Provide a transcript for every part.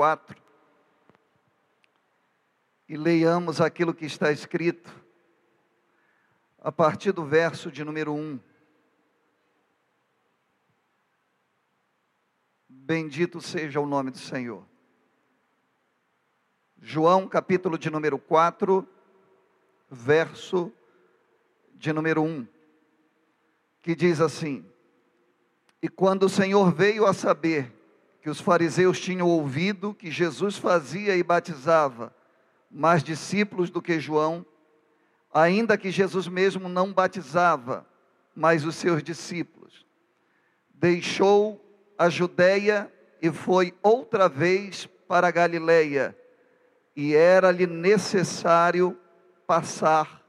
número 4 e leiamos aquilo que está escrito a partir do verso de número 1. Bendito seja o nome do Senhor. João, capítulo de número 4, verso de número 1, que diz assim: E quando o Senhor veio a saber que os fariseus tinham ouvido que Jesus fazia e batizava mais discípulos do que João, ainda que Jesus mesmo não batizava, mas os seus discípulos, deixou a Judéia e foi outra vez para a Galileia, e era-lhe necessário passar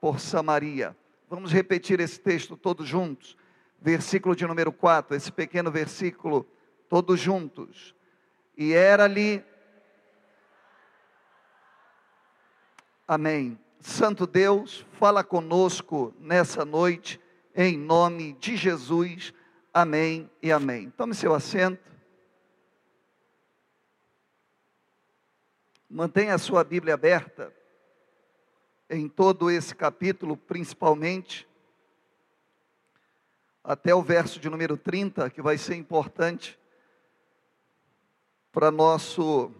por Samaria. Vamos repetir esse texto todos juntos. Versículo de número 4, esse pequeno versículo, todos juntos. E era-lhe. Amém. Santo Deus, fala conosco nessa noite, em nome de Jesus. Amém e amém. Tome seu assento. Mantenha a sua Bíblia aberta em todo esse capítulo, principalmente até o verso de número 30, que vai ser importante para nosso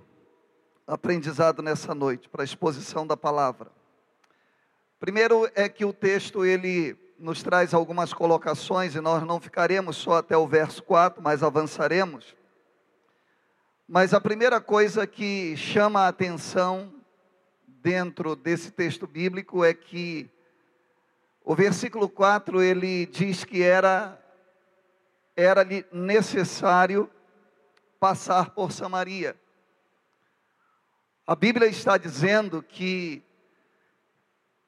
aprendizado nessa noite, para a exposição da palavra. Primeiro é que o texto ele nos traz algumas colocações e nós não ficaremos só até o verso 4, mas avançaremos. Mas a primeira coisa que chama a atenção dentro desse texto bíblico é que o versículo 4 ele diz que era era necessário passar por Samaria. A Bíblia está dizendo que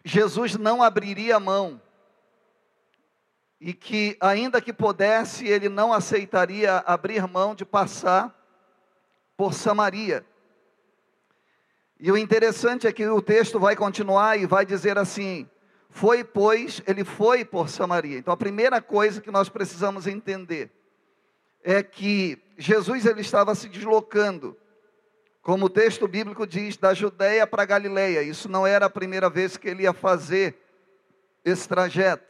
Jesus não abriria mão e que, ainda que pudesse, ele não aceitaria abrir mão de passar por Samaria. E o interessante é que o texto vai continuar e vai dizer assim: foi, pois, ele foi por Samaria. Então a primeira coisa que nós precisamos entender é que Jesus ele estava se deslocando, como o texto bíblico diz, da Judéia para Galileia. Isso não era a primeira vez que ele ia fazer esse trajeto.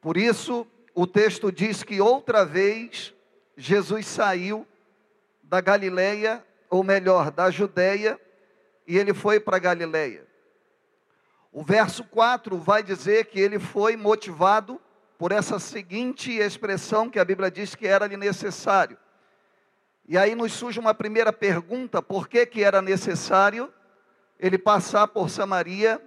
Por isso, o texto diz que outra vez Jesus saiu da Galileia, ou melhor, da Judéia, e ele foi para Galileia. O verso 4 vai dizer que ele foi motivado por essa seguinte expressão que a Bíblia diz que era-lhe necessário. E aí nos surge uma primeira pergunta: por que, que era necessário ele passar por Samaria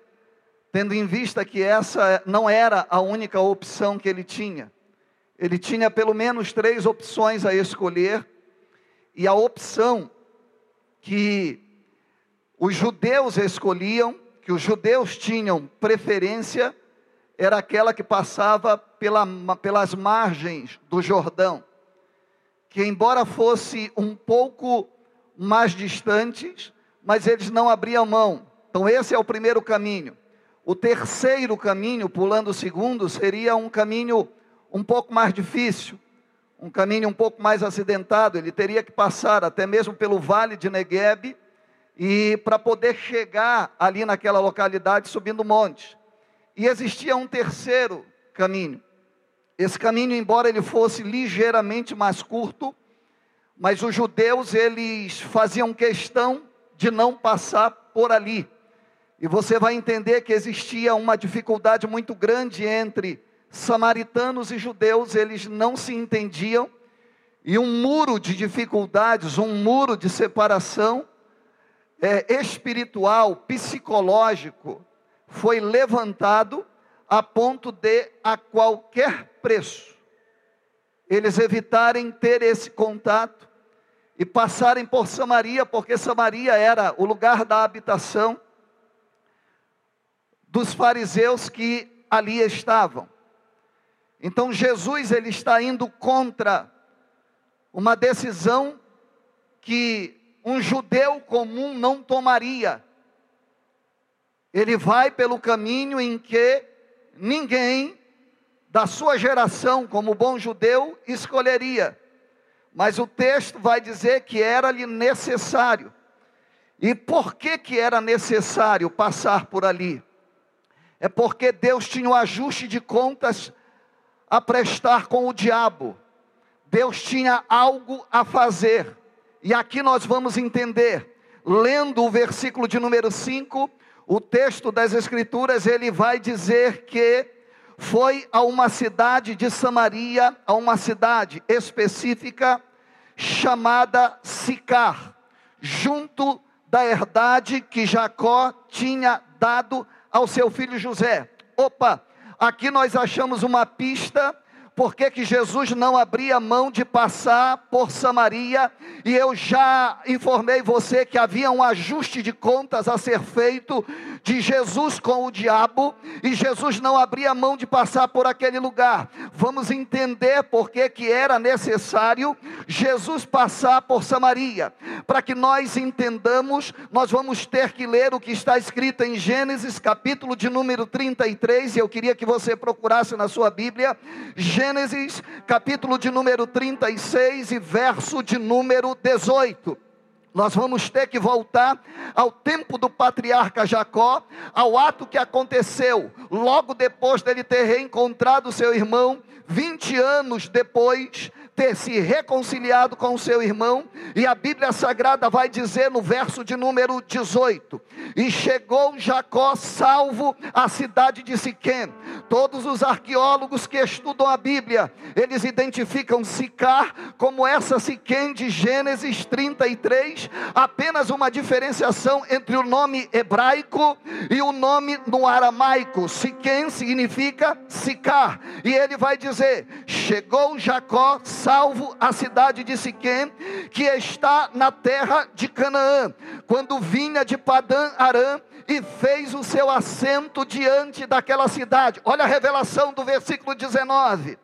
tendo em vista que essa não era a única opção que ele tinha. Ele tinha pelo menos três opções a escolher, e a opção que os judeus escolhiam, que os judeus tinham preferência, era aquela que passava pela, pelas margens do Jordão, que embora fosse um pouco mais distantes, mas eles não abriam mão. Então, esse é o primeiro caminho. O terceiro caminho, pulando o segundo, seria um caminho um pouco mais difícil, um caminho um pouco mais acidentado. Ele teria que passar até mesmo pelo vale de Negueb e para poder chegar ali naquela localidade subindo o monte. E existia um terceiro caminho. Esse caminho, embora ele fosse ligeiramente mais curto, mas os judeus eles faziam questão de não passar por ali. E você vai entender que existia uma dificuldade muito grande entre samaritanos e judeus, eles não se entendiam, e um muro de dificuldades, um muro de separação é, espiritual, psicológico, foi levantado a ponto de, a qualquer preço, eles evitarem ter esse contato e passarem por Samaria, porque Samaria era o lugar da habitação dos fariseus que ali estavam. Então Jesus ele está indo contra uma decisão que um judeu comum não tomaria. Ele vai pelo caminho em que ninguém da sua geração, como bom judeu, escolheria. mas o texto vai dizer que era-lhe necessário. E por que que era necessário passar por ali? É porque Deus tinha um ajuste de contas a prestar com o diabo. Deus tinha algo a fazer. E aqui nós vamos entender, lendo o versículo de número 5, o texto das Escrituras, ele vai dizer que foi a uma cidade de Samaria, a uma cidade específica chamada Sicar, junto da herdade que Jacó tinha dado ao seu filho José. Opa, aqui nós achamos uma pista por que, que Jesus não abria mão de passar por Samaria, e eu já informei você que havia um ajuste de contas a ser feito de Jesus com o diabo, e Jesus não abria mão de passar por aquele lugar. Vamos entender por que, que era necessário Jesus passar por Samaria. Para que nós entendamos, nós vamos ter que ler o que está escrito em Gênesis, capítulo de número 33, e eu queria que você procurasse na sua Bíblia. Gênesis capítulo de número 36 e verso de número 18. Nós vamos ter que voltar ao tempo do patriarca Jacó, ao ato que aconteceu logo depois dele ter reencontrado seu irmão, 20 anos depois, ter se reconciliado com o seu irmão, e a Bíblia Sagrada vai dizer no verso de número 18: E chegou Jacó salvo à cidade de Siquém. Todos os arqueólogos que estudam a Bíblia, eles identificam Sicar como essa Siquém de Gênesis 33, apenas uma diferenciação entre o nome hebraico e o nome no aramaico. Siquém significa Sicar, e ele vai dizer: Chegou Jacó salvo a cidade de Siquém, que está na terra de Canaã, quando vinha de Padã Arã e fez o seu assento diante daquela cidade. Olha a revelação do versículo 19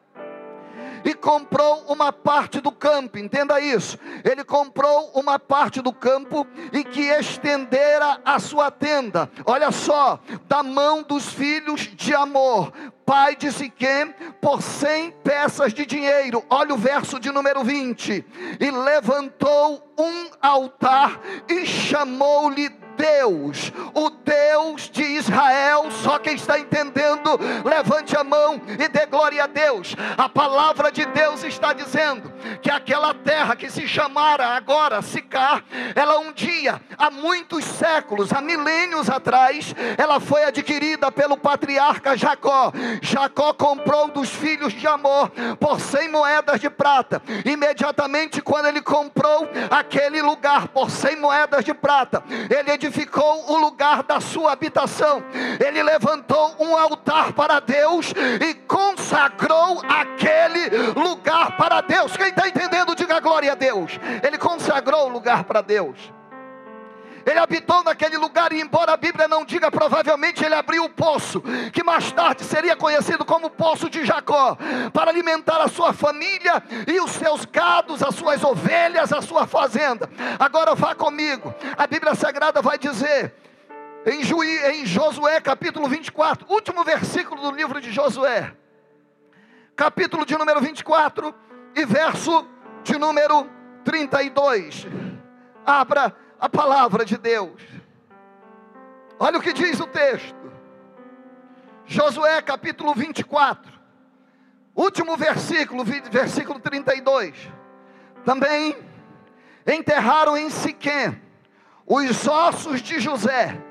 e comprou uma parte do campo, entenda isso. Ele comprou uma parte do campo e que estendera a sua tenda. Olha só, da mão dos filhos de amor, pai de Siquém por cem peças de dinheiro. Olha o verso de número 20. E levantou um altar e chamou-lhe Deus, o Deus de Israel. Só quem está entendendo, levante a mão e dê glória a Deus. A palavra de Deus está dizendo que aquela terra que se chamara agora Sicar, ela um dia, há muitos séculos, há milênios atrás, ela foi adquirida pelo patriarca Jacó. Jacó comprou dos filhos de Amor por cem moedas de prata. Imediatamente quando ele comprou aquele lugar por cem moedas de prata, ele edificou o lugar da sua habitação. Ele levantou um altar para Deus e consagrou aquele lugar para Deus. Quem está entendendo, diga glória a Deus. Ele consagrou o lugar para Deus. Ele habitou naquele lugar, e embora a Bíblia não diga, provavelmente ele abriu o poço, que mais tarde seria conhecido como Poço de Jacó, para alimentar a sua família e os seus gados, as suas ovelhas, a sua fazenda. Agora vá comigo, a Bíblia Sagrada vai dizer, em, Juí, em Josué capítulo 24, último versículo do livro de Josué, capítulo de número 24 e verso de número 32. Abra a palavra de Deus. Olha o que diz o texto. Josué capítulo 24, último versículo, versículo 32. Também enterraram em Siquém os ossos de José,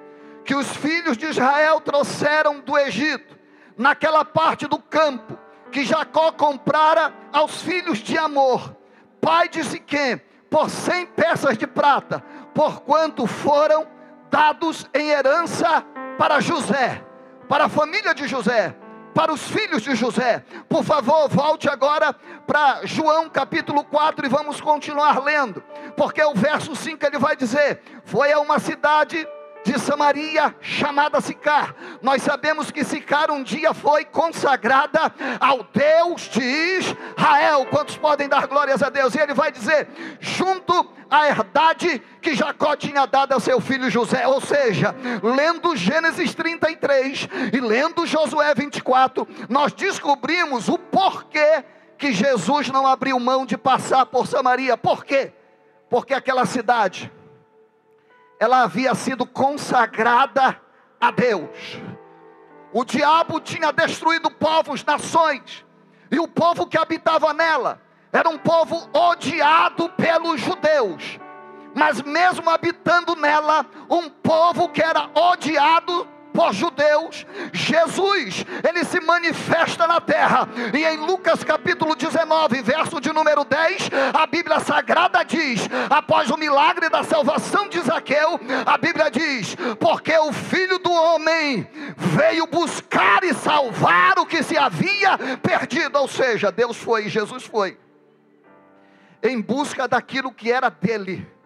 que os filhos de Israel trouxeram do Egito, naquela parte do campo que Jacó comprara aos filhos de Amor, pai de Siquém, por cem peças de prata, porquanto foram dados em herança para José, para a família de José, para os filhos de José. Por favor, volte agora para João capítulo 4 e vamos continuar lendo, porque o verso 5 ele vai dizer: Foi a uma cidade de Samaria, chamada Sicar. Nós sabemos que Sicar um dia foi consagrada ao Deus de Israel. Quantos podem dar glórias a Deus? E ele vai dizer: junto à herdade que Jacó tinha dado ao seu filho José. Ou seja, lendo Gênesis 33 e lendo Josué 24, nós descobrimos o porquê que Jesus não abriu mão de passar por Samaria. Por quê? Porque aquela cidade ela havia sido consagrada a Deus. O diabo tinha destruído povos, nações, e o povo que habitava nela era um povo odiado pelos judeus. Mas mesmo habitando nela, um povo que era odiado por judeus, Jesus, ele se manifesta na terra. E em Lucas capítulo 19, verso de número 10, a Bíblia Sagrada diz: após o milagre da salvação de Zaqueu, a Bíblia diz: porque o filho do homem veio buscar e salvar o que se havia perdido. Ou seja, Deus foi, Jesus foi, em busca daquilo que era dele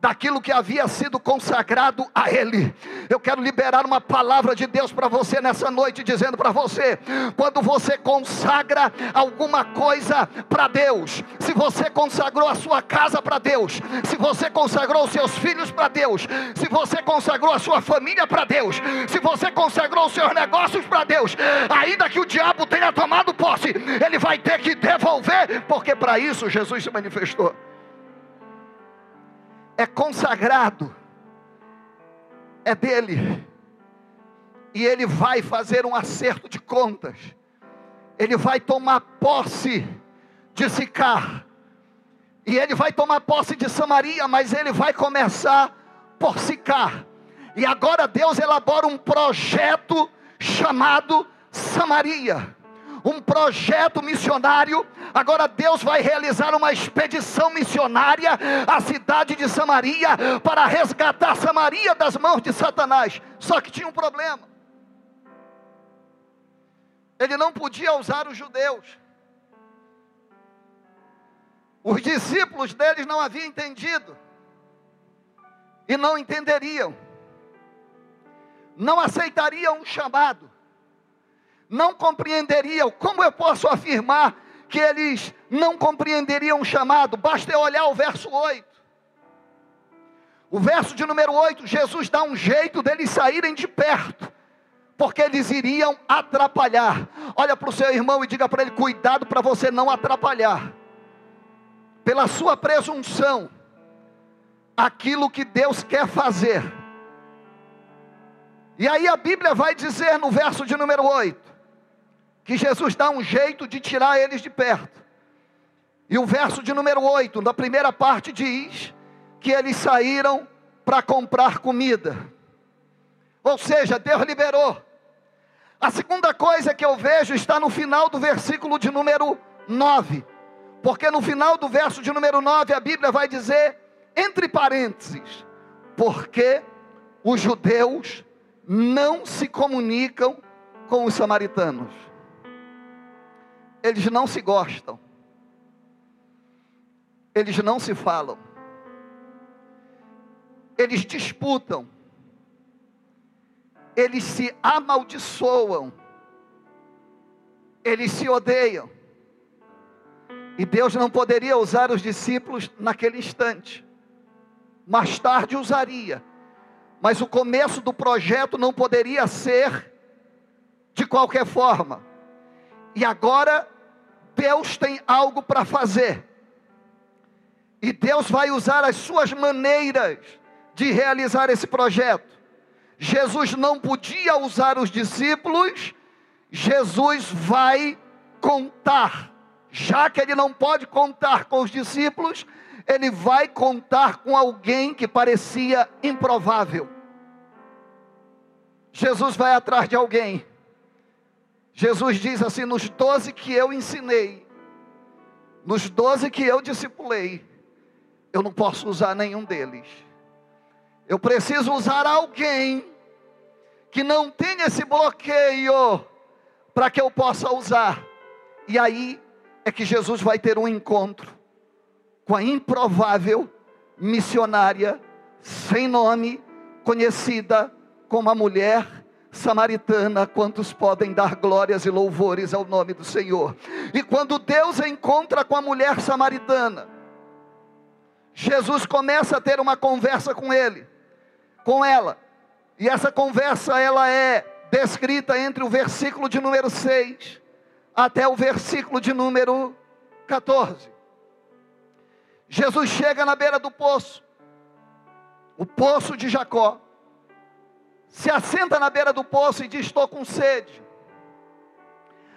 daquilo que havia sido consagrado a Ele. Eu quero liberar uma palavra de Deus para você nessa noite, dizendo para você: quando você consagra alguma coisa para Deus, se você consagrou a sua casa para Deus, se você consagrou os seus filhos para Deus, se você consagrou a sua família para Deus, se você consagrou os seus negócios para Deus, ainda que o diabo tenha tomado posse, ele vai ter que devolver, porque para isso Jesus se manifestou é consagrado, é dele, e ele vai fazer um acerto de contas, ele vai tomar posse de Sicar, e ele vai tomar posse de Samaria, mas ele vai começar por Sicar, e agora Deus elabora um projeto chamado Samaria um projeto missionário. Agora Deus vai realizar uma expedição missionária à cidade de Samaria para resgatar Samaria das mãos de Satanás. Só que tinha um problema. Ele não podia usar os judeus. Os discípulos deles não haviam entendido e não entenderiam, não aceitariam um chamado não compreenderiam. Como eu posso afirmar que eles não compreenderiam o chamado? Basta eu olhar o verso 8. O verso de número 8, Jesus dá um jeito deles saírem de perto, porque eles iriam atrapalhar. Olha para o seu irmão e diga para ele: cuidado para você não atrapalhar, pela sua presunção, aquilo que Deus quer fazer. E aí a Bíblia vai dizer no verso de número 8: que Jesus dá um jeito de tirar eles de perto. E o verso de número 8, na primeira parte, diz que eles saíram para comprar comida. Ou seja, Deus liberou. A segunda coisa que eu vejo está no final do versículo de número 9. Porque no final do verso de número 9 a Bíblia vai dizer, entre parênteses, porque os judeus não se comunicam com os samaritanos eles não se gostam, eles não se falam, eles disputam, eles se amaldiçoam, eles se odeiam. E Deus não poderia usar os discípulos naquele instante, mais tarde usaria, mas o começo do projeto não poderia ser de qualquer forma. E agora Deus tem algo para fazer. E Deus vai usar as suas maneiras de realizar esse projeto. Jesus não podia usar os discípulos, Jesus vai contar. Já que ele não pode contar com os discípulos, ele vai contar com alguém que parecia improvável. Jesus vai atrás de alguém Jesus diz assim: nos doze que eu ensinei, nos doze que eu discipulei, eu não posso usar nenhum deles. Eu preciso usar alguém que não tenha esse bloqueio para que eu possa usar. E aí é que Jesus vai ter um encontro com a improvável missionária sem nome, conhecida como a mulher samaritana, quantos podem dar glórias e louvores ao nome do Senhor. E quando Deus encontra com a mulher samaritana, Jesus começa a ter uma conversa com ele, com ela. E essa conversa ela é descrita entre o versículo de número 6 até o versículo de número 14. Jesus chega na beira do poço, o poço de Jacó, se assenta na beira do poço e diz: Estou com sede.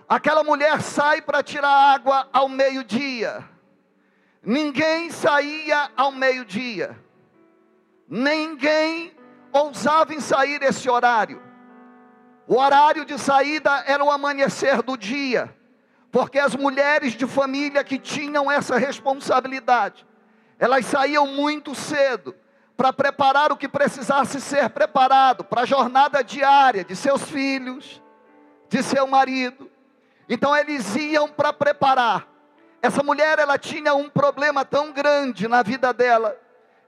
Aquela mulher sai para tirar água ao meio-dia. Ninguém saía ao meio-dia. Ninguém ousava em sair esse horário. O horário de saída era o amanhecer do dia, porque as mulheres de família que tinham essa responsabilidade, elas saíam muito cedo para preparar o que precisasse ser preparado para a jornada diária de seus filhos, de seu marido. Então eles iam para preparar. Essa mulher, ela tinha um problema tão grande na vida dela,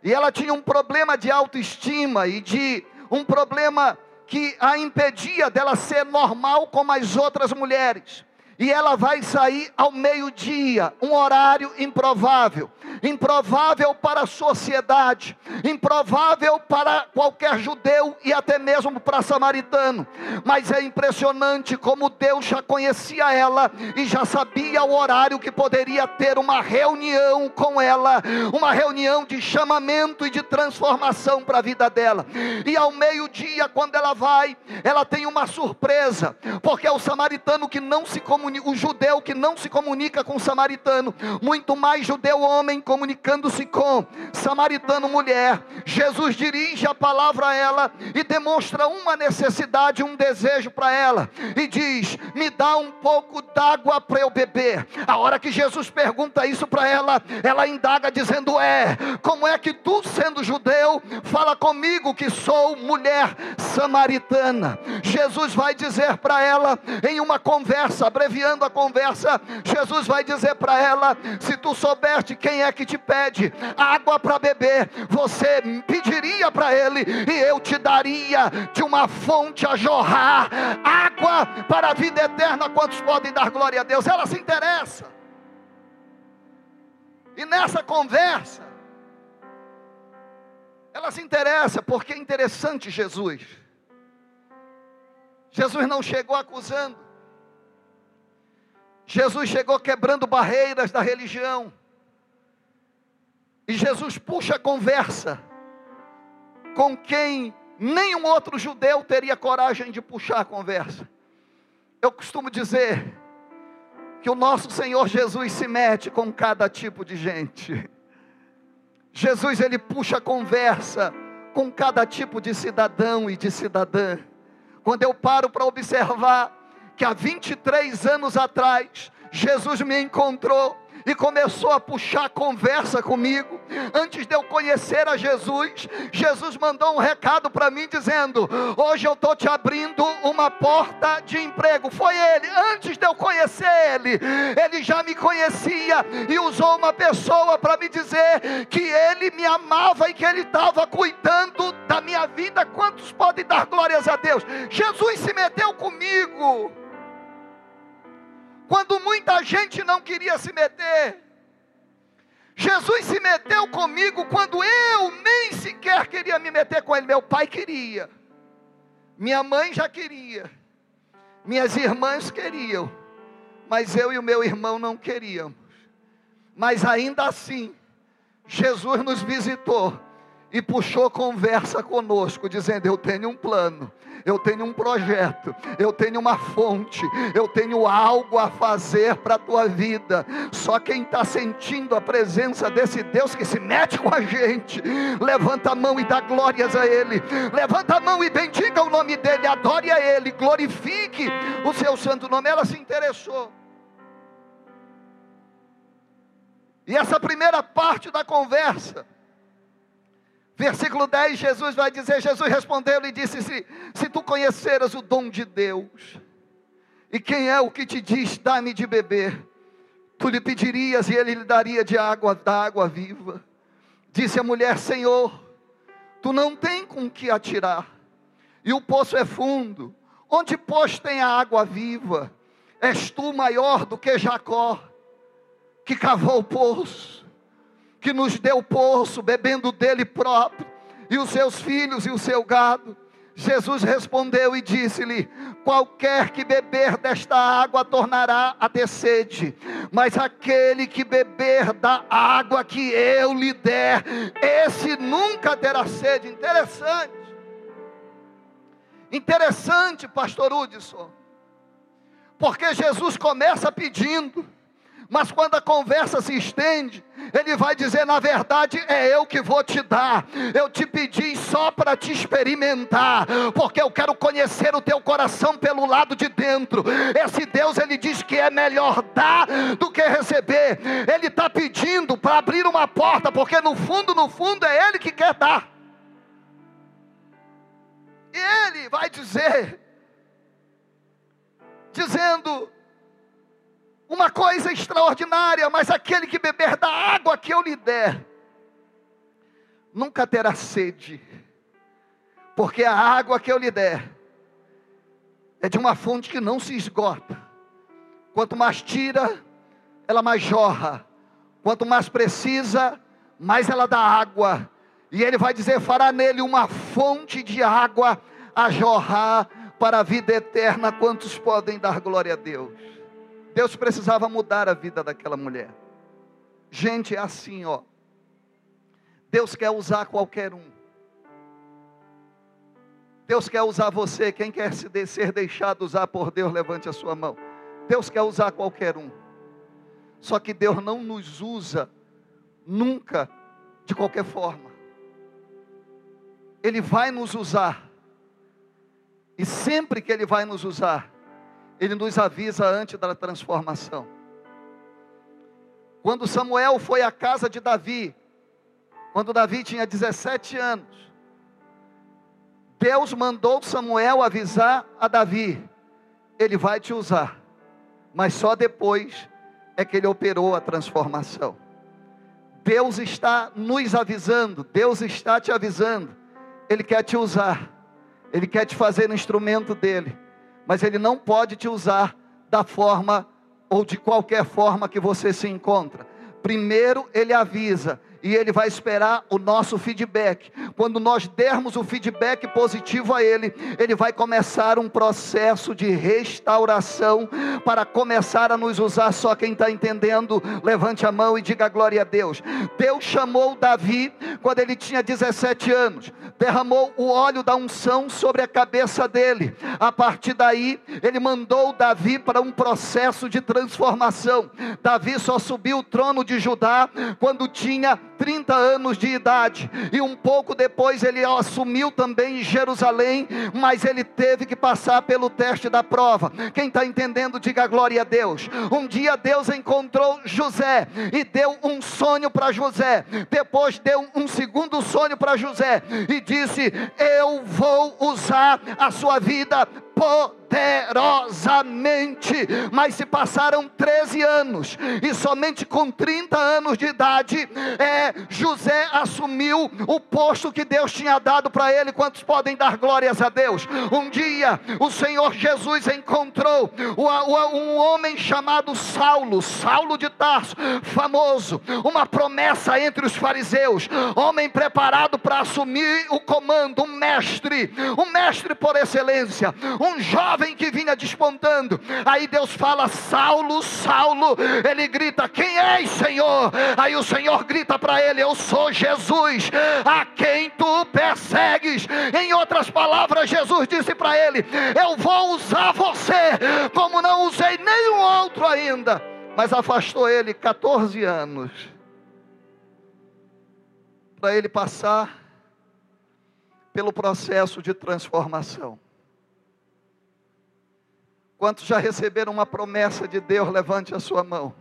e ela tinha um problema de autoestima e de um problema que a impedia dela ser normal como as outras mulheres e ela vai sair ao meio-dia, um horário improvável, improvável para a sociedade, improvável para qualquer judeu e até mesmo para samaritano. Mas é impressionante como Deus já conhecia ela e já sabia o horário que poderia ter uma reunião com ela, uma reunião de chamamento e de transformação para a vida dela. E ao meio-dia, quando ela vai, ela tem uma surpresa, porque é o samaritano que não se comunica comunica, o judeu que não se comunica com o samaritano, muito mais judeu homem comunicando-se com samaritano mulher. Jesus dirige a palavra a ela e demonstra uma necessidade, um desejo para ela, e diz: Me dá um pouco d'água para eu beber. A hora que Jesus pergunta isso para ela, ela indaga dizendo: É, como é que tu, sendo judeu, fala comigo que sou mulher samaritana? Jesus vai dizer para ela em uma conversa abreviada a conversa, Jesus vai dizer para ela: se tu soubeste quem é que te pede água para beber, você pediria para ele e eu te daria de uma fonte a jorrar água para a vida eterna. Quantos podem dar glória a Deus? Ela se interessa. E nessa conversa, ela se interessa porque é interessante Jesus. Jesus não chegou acusando. Jesus chegou quebrando barreiras da religião. E Jesus puxa a conversa com quem nenhum outro judeu teria coragem de puxar a conversa. Eu costumo dizer que o nosso Senhor Jesus se mete com cada tipo de gente. Jesus ele puxa a conversa com cada tipo de cidadão e de cidadã. Quando eu paro para observar que há 23 anos atrás, Jesus me encontrou e começou a puxar conversa comigo. Antes de eu conhecer a Jesus, Jesus mandou um recado para mim dizendo: Hoje eu estou te abrindo uma porta de emprego. Foi ele, antes de eu conhecer ele, ele já me conhecia e usou uma pessoa para me dizer que ele me amava e que ele estava cuidando da minha vida. Quantos podem dar glórias a Deus? Jesus se meteu comigo quando muita gente não queria se meter. Jesus se meteu comigo quando eu nem sequer queria me meter com ele. Meu pai queria, minha mãe já queria, minhas irmãs queriam, mas eu e o meu irmão não queríamos. Mas ainda assim, Jesus nos visitou e puxou conversa conosco, dizendo: Eu tenho um plano, eu tenho um projeto, eu tenho uma fonte, eu tenho algo a fazer para a tua vida. Só quem está sentindo a presença desse Deus que se mete com a gente, levanta a mão e dá glórias a Ele, levanta a mão e bendiga o nome dEle, adore a Ele, glorifique o seu santo nome. Ela se interessou. E essa primeira parte da conversa, Versículo 10, Jesus vai dizer: Jesus respondeu e disse: se, se tu conheceras o dom de Deus, e quem é o que te diz, dá-me de beber, tu lhe pedirias e ele lhe daria de água, da água viva. Disse a mulher: Senhor, tu não tem com que atirar, e o poço é fundo, onde pois tem a água viva? És tu maior do que Jacó, que cavou o poço que nos deu poço, bebendo dele próprio, e os seus filhos e o seu gado. Jesus respondeu e disse-lhe: Qualquer que beber desta água tornará a ter sede, mas aquele que beber da água que eu lhe der, esse nunca terá sede. Interessante. Interessante, pastor Hudson. Porque Jesus começa pedindo, mas quando a conversa se estende, ele vai dizer: na verdade, é eu que vou te dar. Eu te pedi só para te experimentar, porque eu quero conhecer o teu coração pelo lado de dentro. Esse Deus, ele diz que é melhor dar do que receber. Ele está pedindo para abrir uma porta, porque no fundo, no fundo, é Ele que quer dar. E Ele vai dizer: dizendo uma coisa extraordinária, mas aquele que beber da água que eu lhe der, nunca terá sede, porque a água que eu lhe der é de uma fonte que não se esgota. Quanto mais tira, ela mais jorra. Quanto mais precisa, mais ela dá água. E ele vai dizer: fará nele uma fonte de água a jorrar para a vida eterna. Quantos podem dar glória a Deus? Deus precisava mudar a vida daquela mulher. Gente, é assim, ó. Deus quer usar qualquer um. Deus quer usar você. Quem quer se de, ser deixado usar por Deus, levante a sua mão. Deus quer usar qualquer um. Só que Deus não nos usa nunca de qualquer forma. Ele vai nos usar e sempre que Ele vai nos usar, Ele nos avisa antes da transformação. Quando Samuel foi à casa de Davi, quando Davi tinha 17 anos, Deus mandou Samuel avisar a Davi: Ele vai te usar, mas só depois é que ele operou a transformação. Deus está nos avisando, Deus está te avisando, Ele quer te usar, ele quer te fazer um instrumento dele, mas ele não pode te usar da forma ou de qualquer forma que você se encontra. Primeiro ele avisa, e Ele vai esperar o nosso feedback. Quando nós dermos o feedback positivo a Ele, Ele vai começar um processo de restauração para começar a nos usar. Só quem está entendendo, levante a mão e diga glória a Deus. Deus chamou Davi quando ele tinha 17 anos, derramou o óleo da unção sobre a cabeça dele. A partir daí, ele mandou Davi para um processo de transformação. Davi só subiu o trono de Judá quando tinha 30 anos de idade, e um pouco depois ele assumiu também Jerusalém, mas ele teve que passar pelo teste da prova. Quem está entendendo, diga glória a Deus. Um dia Deus encontrou José e deu um sonho para José, depois deu um segundo sonho para José e disse: Eu vou usar a sua vida poderosamente. Mas se passaram 13 anos, e somente com 30 anos de idade, é, José assumiu o posto que Deus tinha dado para ele. Quantos podem dar glórias a Deus? Um dia, o Senhor Jesus encontrou um homem chamado Saulo, Saulo de Tarso, famoso, uma promessa entre os fariseus, homem preparado para assumir o comando, um mestre, um mestre por excelência, um jovem que vinha despontando. Aí Deus fala: Saulo, Saulo. Ele grita: Quem és, Senhor? Aí o Senhor grita para ele: Eu sou Jesus, a quem tu persegues. Em outras palavras, Jesus disse para ele: Eu vou usar você, como não usei nenhum outro ainda. Mas afastou ele 14 anos para ele passar pelo processo de transformação. Quantos já receberam uma promessa de Deus, levante a sua mão.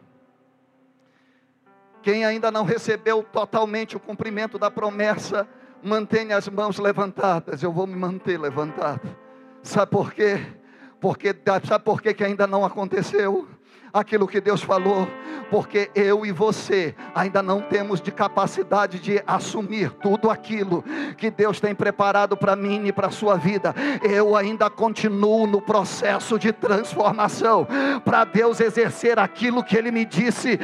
Quem ainda não recebeu totalmente o cumprimento da promessa, mantenha as mãos levantadas. Eu vou me manter levantado. Sabe por quê? Porque sabe por quê que ainda não aconteceu? Aquilo que Deus falou, porque eu e você ainda não temos de capacidade de assumir tudo aquilo que Deus tem preparado para mim e para a sua vida. Eu ainda continuo no processo de transformação para Deus exercer aquilo que Ele me disse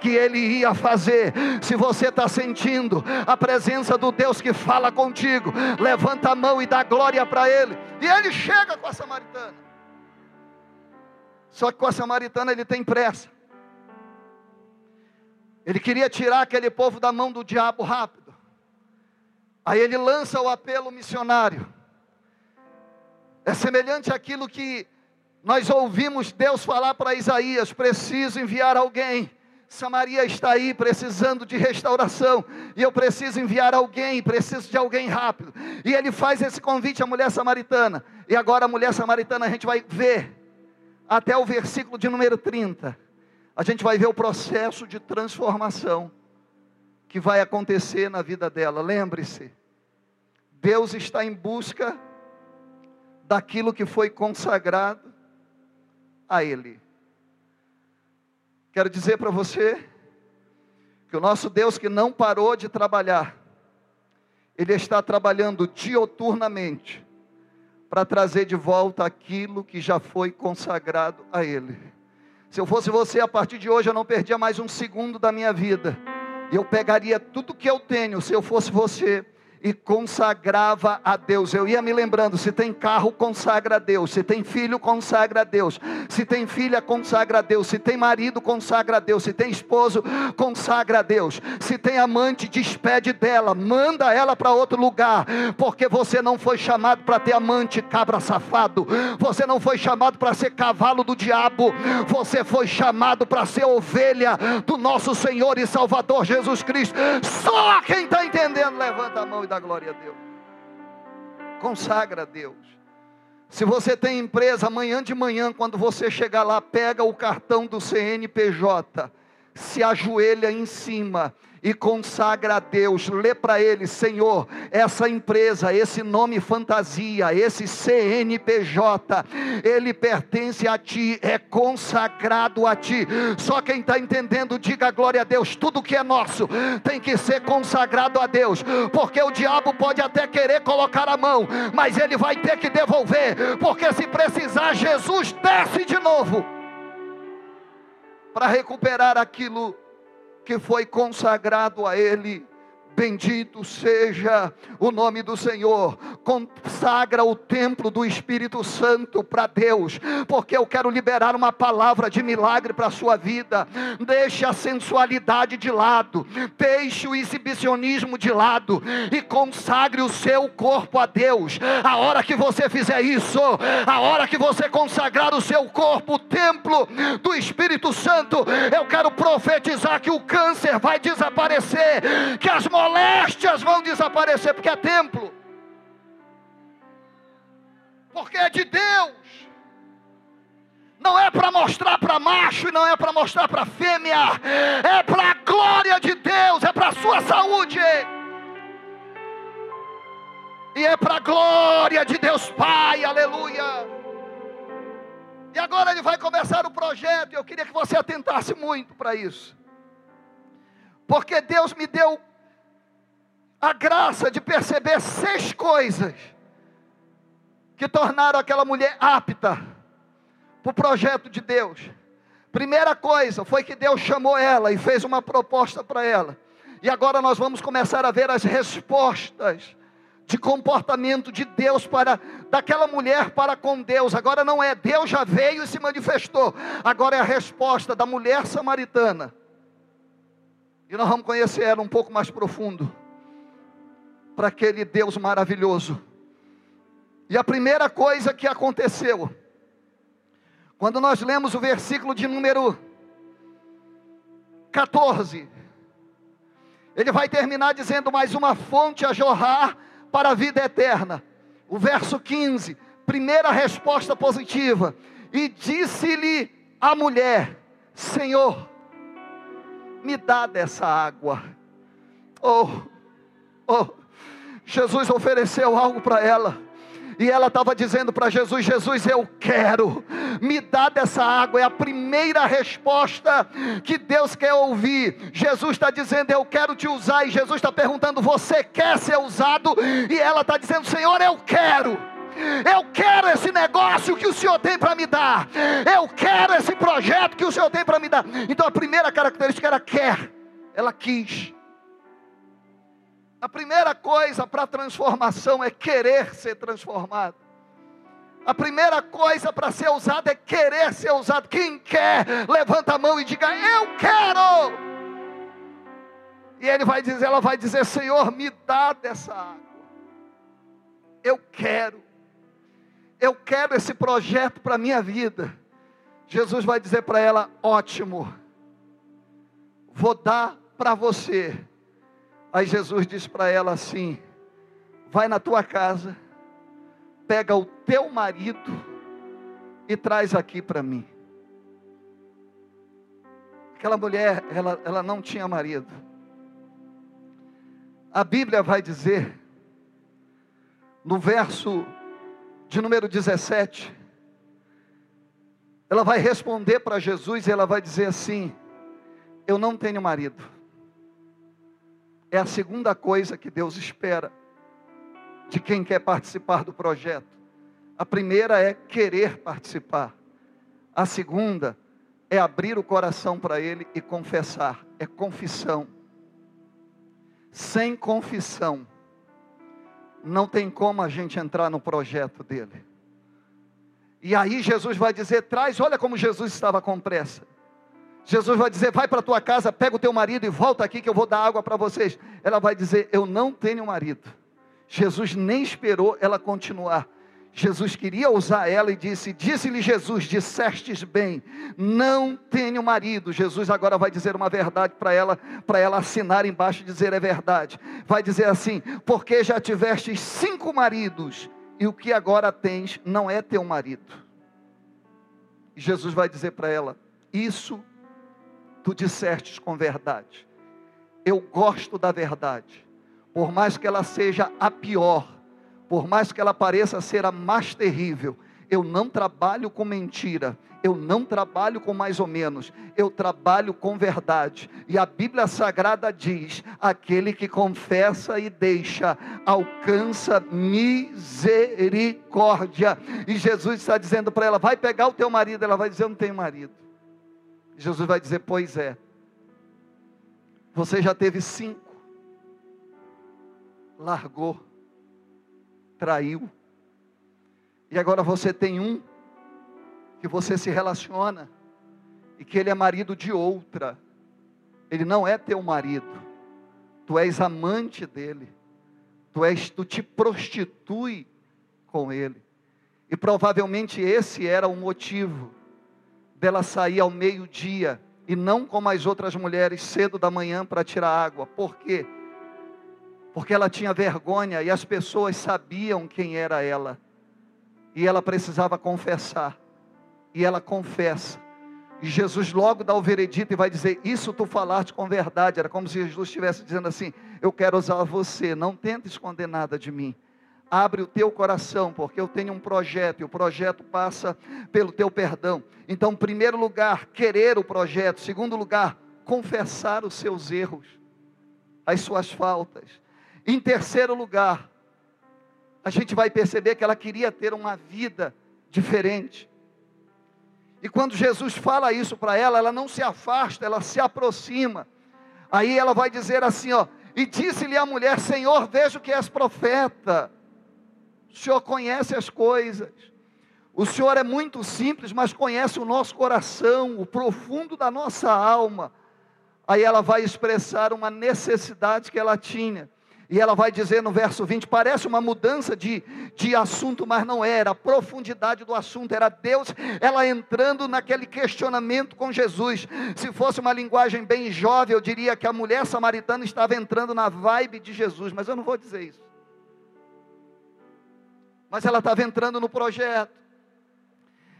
que Ele ia fazer. Se você está sentindo a presença do Deus que fala contigo, levanta a mão e dá glória para Ele. E Ele chega com a samaritana. Só que com a samaritana ele tem pressa. Ele queria tirar aquele povo da mão do diabo rápido. Aí ele lança o apelo missionário. É semelhante àquilo que nós ouvimos Deus falar para Isaías: preciso enviar alguém. Samaria está aí precisando de restauração, e eu preciso enviar alguém, preciso de alguém rápido. E ele faz esse convite à mulher samaritana. E agora a mulher samaritana a gente vai ver até o versículo de número 30 a gente vai ver o processo de transformação que vai acontecer na vida dela. Lembre-se, Deus está em busca daquilo que foi consagrado a Ele. Quero dizer para você que o nosso Deus que não parou de trabalhar, Ele está trabalhando dioturnamente para trazer de volta aquilo que já foi consagrado a Ele. Se eu fosse você, a partir de hoje eu não perdia mais um segundo da minha vida. Eu pegaria tudo que eu tenho, se eu fosse você, e consagrava a Deus. Eu ia me lembrando: se tem carro, consagra a Deus. Se tem filho, consagra a Deus. Se tem filha, consagra a Deus. Se tem marido, consagra a Deus. Se tem esposo, consagra a Deus. Se tem amante, despede dela, manda ela para outro lugar, porque você não foi chamado para ter amante, cabra safado. Você não foi chamado para ser cavalo do diabo. Você foi chamado para ser ovelha do nosso Senhor e Salvador Jesus Cristo. Só quem está entendendo, levanta a mão dá glória a Deus. Consagra a Deus. Se você tem empresa, amanhã de manhã, quando você chegar lá, pega o cartão do CNPJ, se ajoelha em cima e consagra a Deus, lê para ele, Senhor, essa empresa, esse nome fantasia, esse CNPJ, ele pertence a ti, é consagrado a ti. Só quem está entendendo, diga glória a Deus. Tudo que é nosso tem que ser consagrado a Deus, porque o diabo pode até querer colocar a mão, mas ele vai ter que devolver, porque se precisar, Jesus desce de novo para recuperar aquilo que foi consagrado a Ele. Bendito seja o nome do Senhor. Consagra o templo do Espírito Santo para Deus, porque eu quero liberar uma palavra de milagre para a sua vida. Deixe a sensualidade de lado, deixe o exibicionismo de lado e consagre o seu corpo a Deus. A hora que você fizer isso, a hora que você consagrar o seu corpo, o templo do Espírito Santo, eu quero profetizar que o câncer vai desaparecer, que as moléstias vão desaparecer, porque é templo, porque é de Deus, não é para mostrar para macho e não é para mostrar para fêmea, é para a glória de Deus, é para a sua saúde. E é para a glória de Deus Pai, aleluia. E agora ele vai começar o projeto, eu queria que você atentasse muito para isso. Porque Deus me deu a graça de perceber seis coisas que tornaram aquela mulher apta para o projeto de Deus. Primeira coisa foi que Deus chamou ela e fez uma proposta para ela. E agora nós vamos começar a ver as respostas de comportamento de Deus para daquela mulher para com Deus. Agora não é Deus já veio e se manifestou. Agora é a resposta da mulher samaritana. E nós vamos conhecer ela um pouco mais profundo para aquele Deus maravilhoso. E a primeira coisa que aconteceu, quando nós lemos o versículo de número 14, ele vai terminar dizendo: mais uma fonte a jorrar para a vida eterna. O verso 15, primeira resposta positiva. E disse-lhe a mulher: Senhor, me dá dessa água. Oh, oh, Jesus ofereceu algo para ela. E ela estava dizendo para Jesus: Jesus, eu quero, me dá dessa água. É a primeira resposta que Deus quer ouvir. Jesus está dizendo: Eu quero te usar. E Jesus está perguntando: Você quer ser usado? E ela está dizendo: Senhor, eu quero. Eu quero esse negócio que o Senhor tem para me dar. Eu quero esse projeto que o Senhor tem para me dar. Então a primeira característica era quer. Ela quis. A primeira coisa para transformação é querer ser transformado. A primeira coisa para ser usado é querer ser usado. Quem quer, levanta a mão e diga: Eu quero. E ele vai dizer, ela vai dizer: Senhor, me dá dessa água. Eu quero. Eu quero esse projeto para a minha vida. Jesus vai dizer para ela: Ótimo, vou dar para você. Aí Jesus diz para ela assim: Vai na tua casa, pega o teu marido e traz aqui para mim. Aquela mulher, ela, ela não tinha marido. A Bíblia vai dizer, no verso de número 17, ela vai responder para Jesus e ela vai dizer assim: Eu não tenho marido. É a segunda coisa que Deus espera de quem quer participar do projeto. A primeira é querer participar. A segunda é abrir o coração para Ele e confessar. É confissão. Sem confissão, não tem como a gente entrar no projeto dele. E aí Jesus vai dizer: traz, olha como Jesus estava com pressa. Jesus vai dizer: vai para tua casa, pega o teu marido e volta aqui que eu vou dar água para vocês. Ela vai dizer: eu não tenho marido. Jesus nem esperou ela continuar. Jesus queria usar ela e disse: Disse-lhe Jesus, dissestes bem, não tenho marido. Jesus agora vai dizer uma verdade para ela, para ela assinar embaixo e dizer é verdade. Vai dizer assim: Porque já tivestes cinco maridos, e o que agora tens não é teu marido. Jesus vai dizer para ela: Isso tu dissestes com verdade. Eu gosto da verdade, por mais que ela seja a pior por mais que ela pareça ser a mais terrível, eu não trabalho com mentira, eu não trabalho com mais ou menos, eu trabalho com verdade. E a Bíblia Sagrada diz: aquele que confessa e deixa, alcança misericórdia. E Jesus está dizendo para ela: vai pegar o teu marido. Ela vai dizer: eu não tenho marido. Jesus vai dizer: pois é, você já teve cinco, largou traiu. E agora você tem um que você se relaciona e que ele é marido de outra. Ele não é teu marido. Tu és amante dele. Tu és tu te prostitui com ele. E provavelmente esse era o motivo dela sair ao meio-dia e não como as outras mulheres cedo da manhã para tirar água. Por quê? porque ela tinha vergonha e as pessoas sabiam quem era ela, e ela precisava confessar, e ela confessa. E Jesus logo dá o veredito e vai dizer: Isso tu falaste com verdade. Era como se Jesus estivesse dizendo assim: Eu quero usar você, não tenta esconder nada de mim. Abre o teu coração, porque eu tenho um projeto, e o projeto passa pelo teu perdão. Então, primeiro lugar, querer o projeto. Segundo lugar, confessar os seus erros, as suas faltas. Em terceiro lugar, a gente vai perceber que ela queria ter uma vida diferente. E quando Jesus fala isso para ela, ela não se afasta, ela se aproxima. Aí ela vai dizer assim, ó, e disse-lhe a mulher: Senhor, vejo que és profeta. O Senhor conhece as coisas. O Senhor é muito simples, mas conhece o nosso coração, o profundo da nossa alma. Aí ela vai expressar uma necessidade que ela tinha. E ela vai dizer no verso 20: parece uma mudança de, de assunto, mas não era. A profundidade do assunto era Deus, ela entrando naquele questionamento com Jesus. Se fosse uma linguagem bem jovem, eu diria que a mulher samaritana estava entrando na vibe de Jesus, mas eu não vou dizer isso. Mas ela estava entrando no projeto.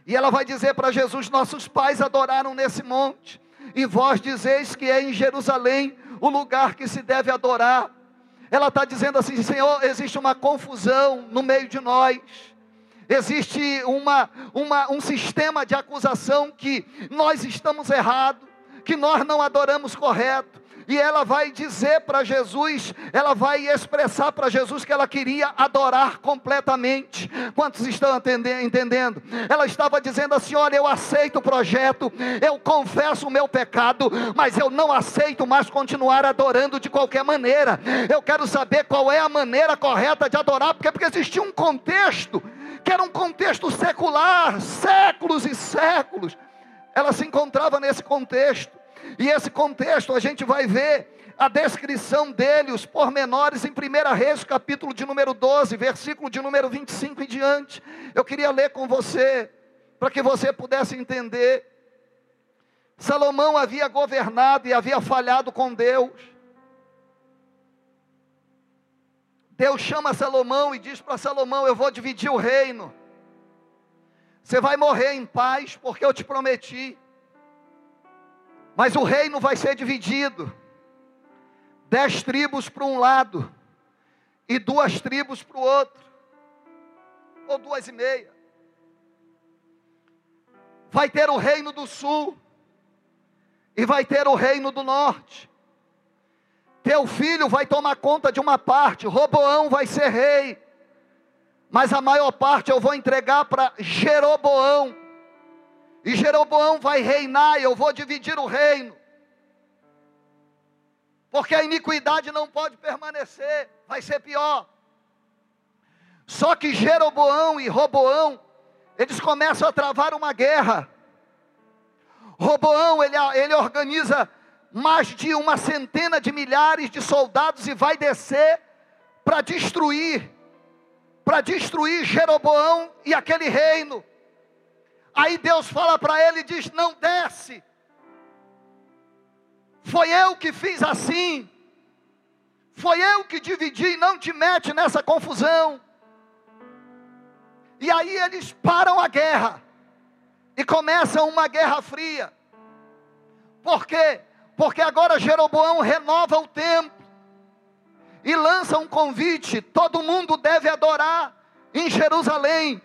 E ela vai dizer para Jesus: Nossos pais adoraram nesse monte, e vós dizeis que é em Jerusalém o lugar que se deve adorar ela está dizendo assim: Senhor, existe uma confusão no meio de nós. Existe uma, uma, um sistema de acusação que nós estamos errados, que nós não adoramos correto, e ela vai dizer para Jesus, ela vai expressar para Jesus que ela queria adorar completamente. Quantos estão entendendo? Ela estava dizendo assim: Olha, eu aceito o projeto, eu confesso o meu pecado, mas eu não aceito mais continuar adorando de qualquer maneira. Eu quero saber qual é a maneira correta de adorar, porque, porque existia um contexto que era um contexto secular, séculos e séculos. Ela se encontrava nesse contexto. E esse contexto a gente vai ver a descrição dele, os pormenores, em 1 Reis, capítulo de número 12, versículo de número 25 em diante. Eu queria ler com você, para que você pudesse entender. Salomão havia governado e havia falhado com Deus. Deus chama Salomão e diz para Salomão: Eu vou dividir o reino. Você vai morrer em paz, porque eu te prometi. Mas o reino vai ser dividido. Dez tribos para um lado e duas tribos para o outro, ou duas e meia. Vai ter o reino do sul e vai ter o reino do norte. Teu filho vai tomar conta de uma parte, Roboão vai ser rei, mas a maior parte eu vou entregar para Jeroboão, e Jeroboão vai reinar, e eu vou dividir o reino. Porque a iniquidade não pode permanecer, vai ser pior. Só que Jeroboão e Roboão, eles começam a travar uma guerra. Roboão, ele, ele organiza mais de uma centena de milhares de soldados e vai descer para destruir, para destruir Jeroboão e aquele reino. Aí Deus fala para ele e diz: Não desce. Foi eu que fiz assim. Foi eu que dividi, não te mete nessa confusão. E aí eles param a guerra e começam uma guerra fria. Por quê? Porque agora Jeroboão renova o templo e lança um convite: todo mundo deve adorar em Jerusalém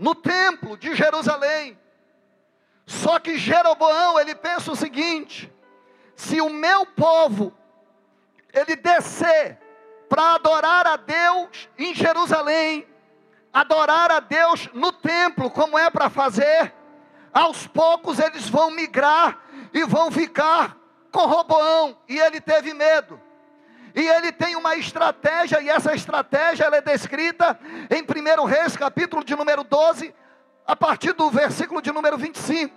no templo de Jerusalém. Só que Jeroboão, ele pensa o seguinte: se o meu povo ele descer para adorar a Deus em Jerusalém, adorar a Deus no templo, como é para fazer, aos poucos eles vão migrar e vão ficar com Roboão, e ele teve medo. E ele tem uma estratégia, e essa estratégia ela é descrita em 1 Reis, capítulo de número 12, a partir do versículo de número 25.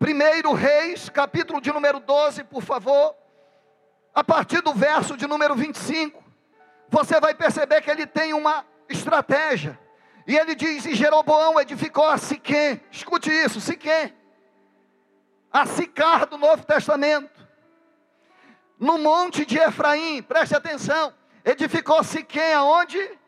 1 Reis, capítulo de número 12, por favor, a partir do verso de número 25, você vai perceber que ele tem uma estratégia. E ele diz: E Jeroboão edificou a Siquém. Escute isso, Siquém. A Sicar do Novo Testamento no monte de Efraim, preste atenção, edificou-se quem aonde?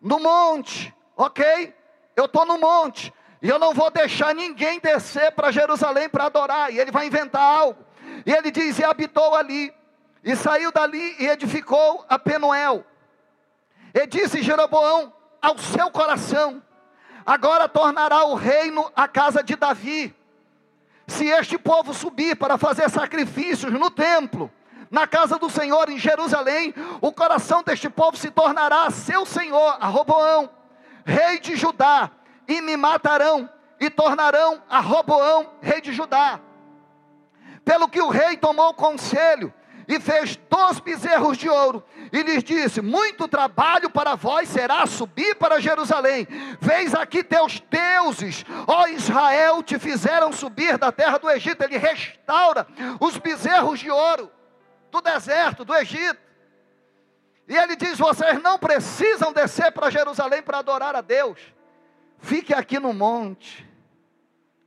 No monte, ok? Eu estou no monte, e eu não vou deixar ninguém descer para Jerusalém para adorar, e ele vai inventar algo, e ele diz: e habitou ali, e saiu dali e edificou a Penuel, e disse Jeroboão ao seu coração: agora tornará o reino a casa de Davi, se este povo subir para fazer sacrifícios no templo, na casa do Senhor em Jerusalém, o coração deste povo se tornará seu senhor, a Roboão, rei de Judá, e me matarão, e tornarão a Roboão rei de Judá. Pelo que o rei tomou conselho, e fez dois bezerros de ouro, e lhes disse: Muito trabalho para vós será subir para Jerusalém. Veis aqui teus deuses, ó Israel, te fizeram subir da terra do Egito. Ele restaura os bezerros de ouro do deserto, do Egito. E ele diz: vocês não precisam descer para Jerusalém para adorar a Deus. Fique aqui no monte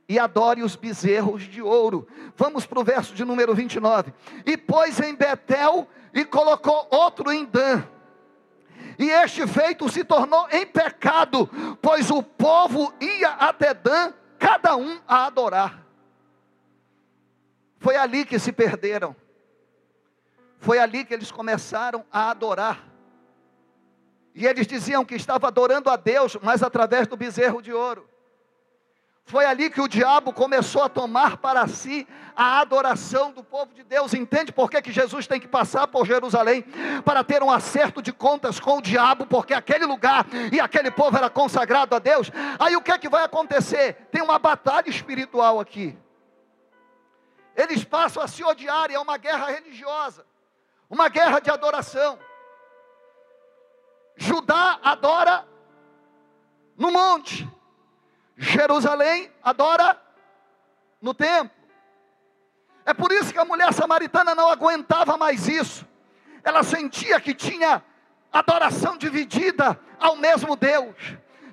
e adore os bezerros de ouro. Vamos para o verso de número 29. E pôs em Betel e colocou outro em Dan. E este feito se tornou em pecado, pois o povo ia até Dan, cada um a adorar. Foi ali que se perderam. Foi ali que eles começaram a adorar. E eles diziam que estavam adorando a Deus, mas através do bezerro de ouro. Foi ali que o diabo começou a tomar para si a adoração do povo de Deus. Entende por que, que Jesus tem que passar por Jerusalém? Para ter um acerto de contas com o diabo, porque aquele lugar e aquele povo era consagrado a Deus. Aí o que é que vai acontecer? Tem uma batalha espiritual aqui. Eles passam a se odiar e é uma guerra religiosa uma guerra de adoração. Judá adora no monte. Jerusalém adora no templo. É por isso que a mulher samaritana não aguentava mais isso. Ela sentia que tinha adoração dividida ao mesmo Deus.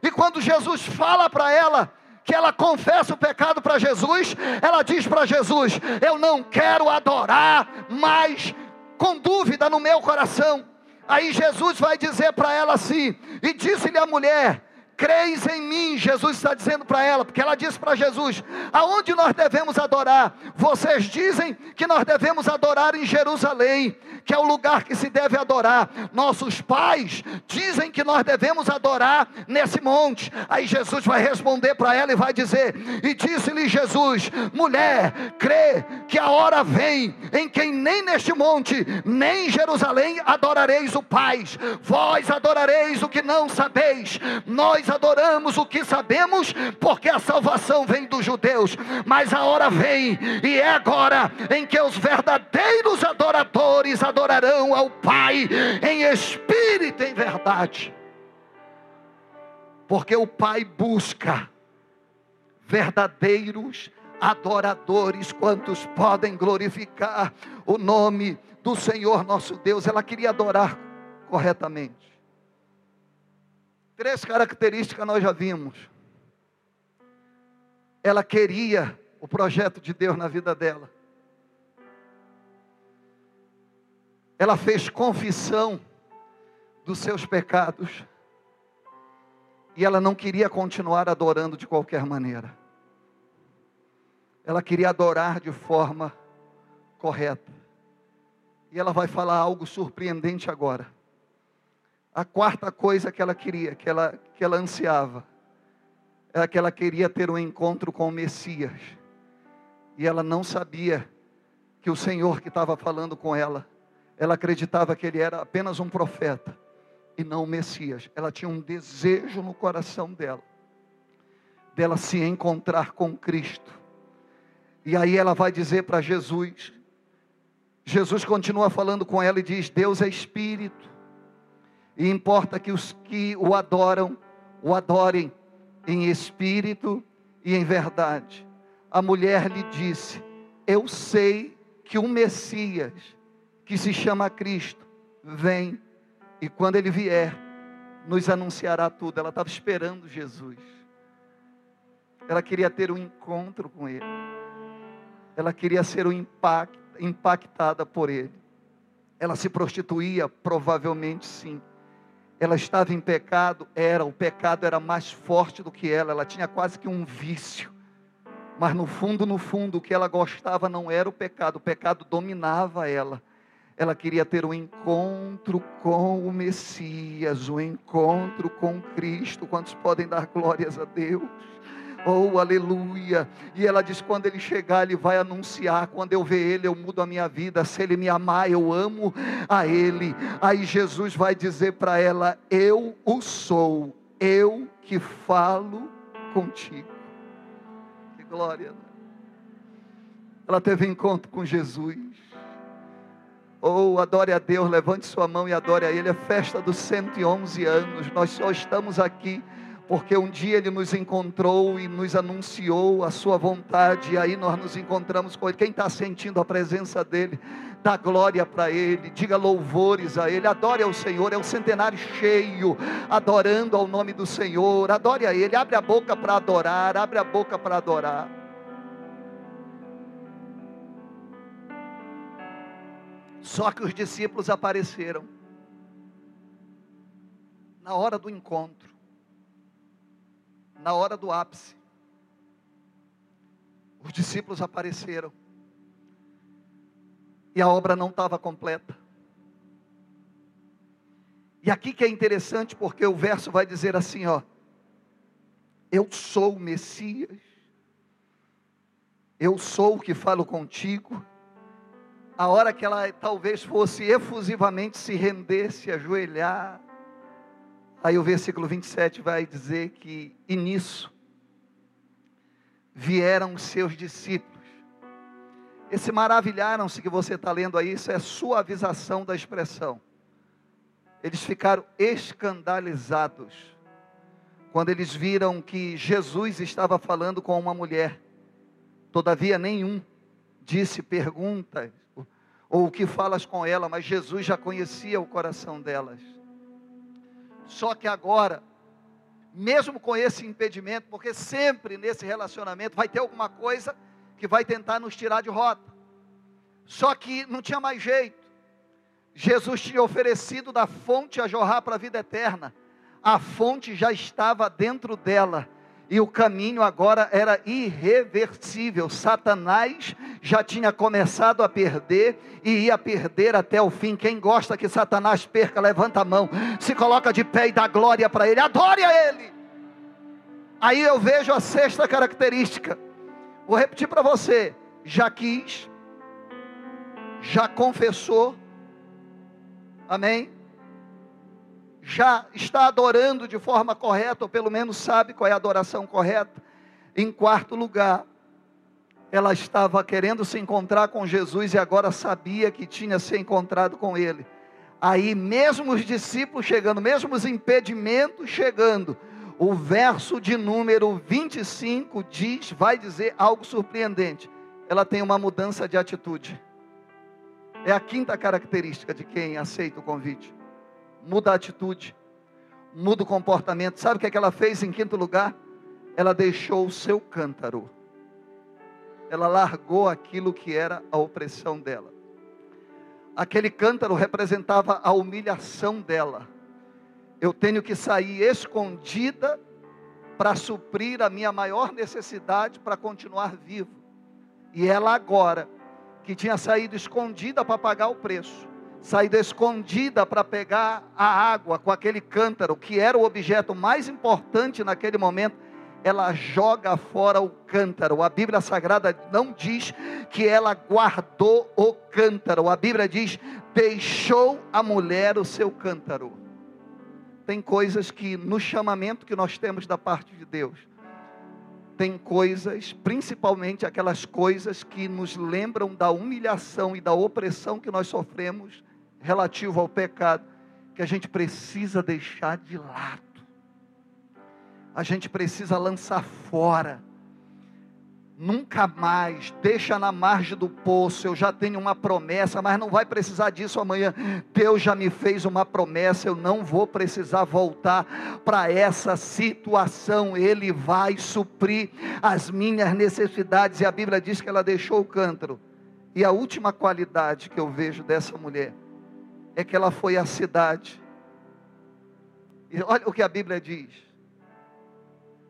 E quando Jesus fala para ela que ela confessa o pecado para Jesus, ela diz para Jesus: Eu não quero adorar mais com dúvida no meu coração. Aí Jesus vai dizer para ela assim: E disse-lhe a mulher: creis em mim, Jesus está dizendo para ela, porque ela disse para Jesus: aonde nós devemos adorar? Vocês dizem que nós devemos adorar em Jerusalém, que é o lugar que se deve adorar. Nossos pais dizem que nós devemos adorar nesse monte. Aí Jesus vai responder para ela e vai dizer: E disse-lhe Jesus: mulher, crê que a hora vem em que nem neste monte, nem em Jerusalém adorareis o Pai. Vós adorareis o que não sabeis. Nós adoramos o que sabemos, porque a salvação vem dos judeus, mas a hora vem, e é agora, em que os verdadeiros adoradores adorarão ao Pai em espírito e em verdade, porque o Pai busca verdadeiros adoradores, quantos podem glorificar o nome do Senhor nosso Deus. Ela queria adorar corretamente. Três características nós já vimos. Ela queria o projeto de Deus na vida dela. Ela fez confissão dos seus pecados. E ela não queria continuar adorando de qualquer maneira. Ela queria adorar de forma correta. E ela vai falar algo surpreendente agora. A quarta coisa que ela queria, que ela, que ela ansiava, era que ela queria ter um encontro com o Messias. E ela não sabia que o Senhor que estava falando com ela, ela acreditava que ele era apenas um profeta e não o Messias. Ela tinha um desejo no coração dela, dela se encontrar com Cristo. E aí ela vai dizer para Jesus, Jesus continua falando com ela e diz: Deus é Espírito. E importa que os que o adoram, o adorem em espírito e em verdade. A mulher lhe disse: Eu sei que o Messias, que se chama Cristo, vem, e quando ele vier, nos anunciará tudo. Ela estava esperando Jesus. Ela queria ter um encontro com ele. Ela queria ser um impact, impactada por ele. Ela se prostituía? Provavelmente sim ela estava em pecado, era, o pecado era mais forte do que ela, ela tinha quase que um vício. Mas no fundo, no fundo, o que ela gostava não era o pecado, o pecado dominava ela. Ela queria ter um encontro com o Messias, um encontro com Cristo. Quantos podem dar glórias a Deus? Oh, aleluia. E ela diz: quando ele chegar, ele vai anunciar. Quando eu ver ele, eu mudo a minha vida. Se ele me amar, eu amo a ele. Aí Jesus vai dizer para ela: Eu o sou, eu que falo contigo. Que glória. Né? Ela teve encontro com Jesus. Oh, adore a Deus, levante sua mão e adore a Ele. É festa dos 111 anos. Nós só estamos aqui porque um dia Ele nos encontrou e nos anunciou a Sua vontade, e aí nós nos encontramos com Ele. Quem está sentindo a presença dEle, dá glória para Ele, diga louvores a Ele, adore ao Senhor, é o centenário cheio, adorando ao nome do Senhor, adore a Ele, abre a boca para adorar, abre a boca para adorar. Só que os discípulos apareceram na hora do encontro na hora do ápice. Os discípulos apareceram. E a obra não estava completa. E aqui que é interessante, porque o verso vai dizer assim: ó, eu sou o Messias, eu sou o que falo contigo. A hora que ela talvez fosse efusivamente se render, se ajoelhar, Aí o versículo 27 vai dizer que, e nisso, vieram seus discípulos. Esse maravilharam-se que você está lendo aí, isso é suavização da expressão. Eles ficaram escandalizados, quando eles viram que Jesus estava falando com uma mulher. Todavia, nenhum disse perguntas ou o que falas com ela, mas Jesus já conhecia o coração delas. Só que agora, mesmo com esse impedimento, porque sempre nesse relacionamento vai ter alguma coisa que vai tentar nos tirar de rota. Só que não tinha mais jeito. Jesus tinha oferecido da fonte a jorrar para a vida eterna. A fonte já estava dentro dela e o caminho agora era irreversível. Satanás já tinha começado a perder e ia perder até o fim. Quem gosta que Satanás perca, levanta a mão, se coloca de pé e dá glória para ele, adore a ele. Aí eu vejo a sexta característica. Vou repetir para você: já quis, já confessou, amém? Já está adorando de forma correta, ou pelo menos sabe qual é a adoração correta. Em quarto lugar, ela estava querendo se encontrar com Jesus e agora sabia que tinha se encontrado com ele. Aí, mesmo os discípulos chegando, mesmo os impedimentos chegando, o verso de número 25 diz, vai dizer algo surpreendente. Ela tem uma mudança de atitude. É a quinta característica de quem aceita o convite muda a atitude, muda o comportamento. Sabe o que, é que ela fez em quinto lugar? Ela deixou o seu cântaro. Ela largou aquilo que era a opressão dela. Aquele cântaro representava a humilhação dela. Eu tenho que sair escondida para suprir a minha maior necessidade para continuar vivo. E ela agora, que tinha saído escondida para pagar o preço, saída escondida para pegar a água com aquele cântaro, que era o objeto mais importante naquele momento, ela joga fora o cântaro. A Bíblia Sagrada não diz que ela guardou o cântaro, a Bíblia diz: deixou a mulher o seu cântaro. Tem coisas que no chamamento que nós temos da parte de Deus, tem coisas, principalmente aquelas coisas que nos lembram da humilhação e da opressão que nós sofremos relativo ao pecado que a gente precisa deixar de lado. A gente precisa lançar fora. Nunca mais, deixa na margem do poço. Eu já tenho uma promessa, mas não vai precisar disso amanhã. Deus já me fez uma promessa, eu não vou precisar voltar para essa situação. Ele vai suprir as minhas necessidades. E a Bíblia diz que ela deixou o cântaro. E a última qualidade que eu vejo dessa mulher é que ela foi à cidade. E olha o que a Bíblia diz.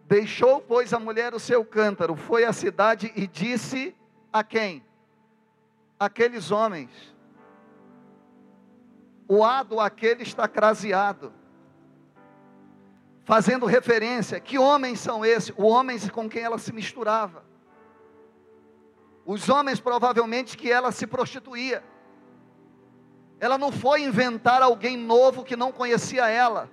Deixou, pois, a mulher o seu cântaro, foi à cidade e disse a quem? Aqueles homens. O ado aquele está craseado. Fazendo referência, que homens são esses? Os homens com quem ela se misturava. Os homens provavelmente que ela se prostituía. Ela não foi inventar alguém novo que não conhecia ela.